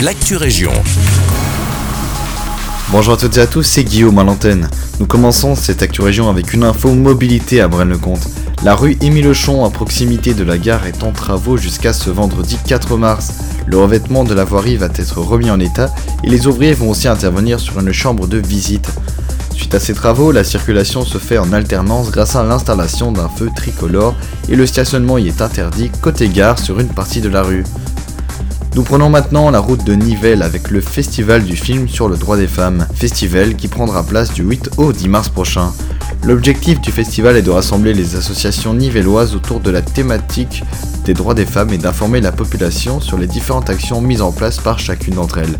l'actu région. Bonjour à toutes et à tous, c'est Guillaume à l'antenne. Nous commençons cette Actu Région avec une info mobilité à Braine-le-Comte. La rue Émile Lechon à proximité de la gare est en travaux jusqu'à ce vendredi 4 mars. Le revêtement de la voirie va être remis en état et les ouvriers vont aussi intervenir sur une chambre de visite. Suite à ces travaux, la circulation se fait en alternance grâce à l'installation d'un feu tricolore et le stationnement y est interdit côté gare sur une partie de la rue. Nous prenons maintenant la route de Nivelles avec le Festival du film sur le droit des femmes, festival qui prendra place du 8 au 10 mars prochain. L'objectif du festival est de rassembler les associations nivelloises autour de la thématique des droits des femmes et d'informer la population sur les différentes actions mises en place par chacune d'entre elles.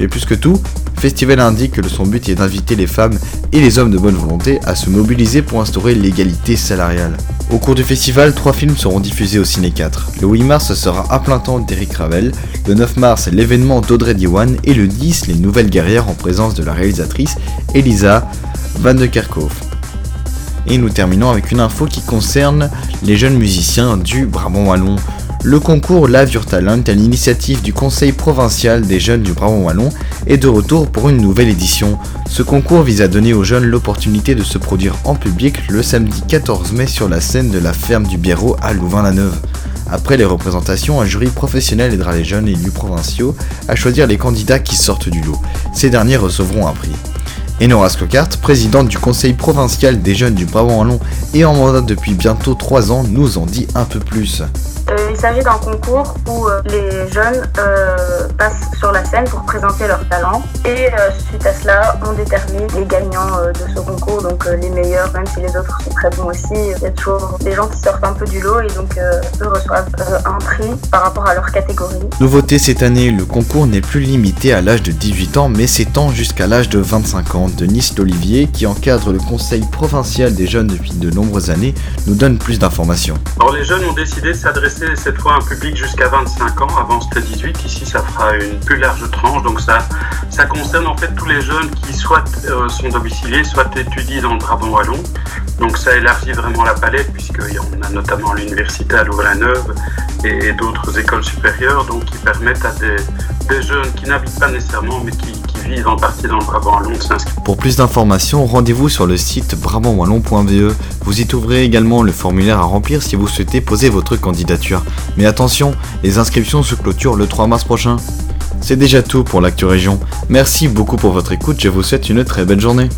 Mais plus que tout, Festival indique que son but est d'inviter les femmes et les hommes de bonne volonté à se mobiliser pour instaurer l'égalité salariale. Au cours du festival, trois films seront diffusés au Ciné 4. Le 8 mars sera À plein temps d'Eric Ravel, le 9 mars l'événement d'Audrey Diwan et le 10 les Nouvelles Guerrières en présence de la réalisatrice Elisa Van de Kerkhoff. Et nous terminons avec une info qui concerne les jeunes musiciens du Brabant Wallon. Le concours Lave Your Talent à l'initiative du Conseil provincial des jeunes du Brabant Wallon est de retour pour une nouvelle édition. Ce concours vise à donner aux jeunes l'opportunité de se produire en public le samedi 14 mai sur la scène de la ferme du Biérot à Louvain-la-Neuve. Après les représentations, un jury professionnel aidera les jeunes élus provinciaux à choisir les candidats qui sortent du lot. Ces derniers recevront un prix. Enora Scocart, présidente du conseil provincial des jeunes du Brabant Wallon et en mandat depuis bientôt 3 ans, nous en dit un peu plus. Euh, il s'agit d'un concours où euh, les jeunes euh, passent sur la scène pour présenter leur talent et suite à cela on détermine les gagnants de ce concours, donc les meilleurs, même si les autres sont très bons aussi. Il y a toujours des gens qui sortent un peu du lot et donc eux reçoivent prix par rapport à leur catégorie. Nouveauté cette année, le concours n'est plus limité à l'âge de 18 ans mais s'étend jusqu'à l'âge de 25 ans. Denis Lolivier, qui encadre le conseil provincial des jeunes depuis de nombreuses années, nous donne plus d'informations. Alors les jeunes ont décidé de s'adresser cette fois un public jusqu'à 25 ans. Avant c'était 18, ici ça fera une plus large tranche. Donc ça, ça concerne en fait tous les jeunes qui soit euh, sont domiciliés, soit étudient dans le Brabant Wallon. Donc ça élargit vraiment la palette puisqu'on a notamment l'université à Louvain-la-Neuve et, d'autres écoles supérieures donc qui permettent à des, jeunes qui n'habitent pas nécessairement mais qui, vivent en partie dans le Brabant Wallon s'inscrire. Pour plus d'informations, rendez-vous sur le site brabantwallon.be. Vous y trouverez également le formulaire à remplir si vous souhaitez poser votre candidature. Mais attention, les inscriptions se clôturent le 3 mars prochain. C'est déjà tout pour l'actu région. Merci beaucoup pour votre écoute, je vous souhaite une très belle journée.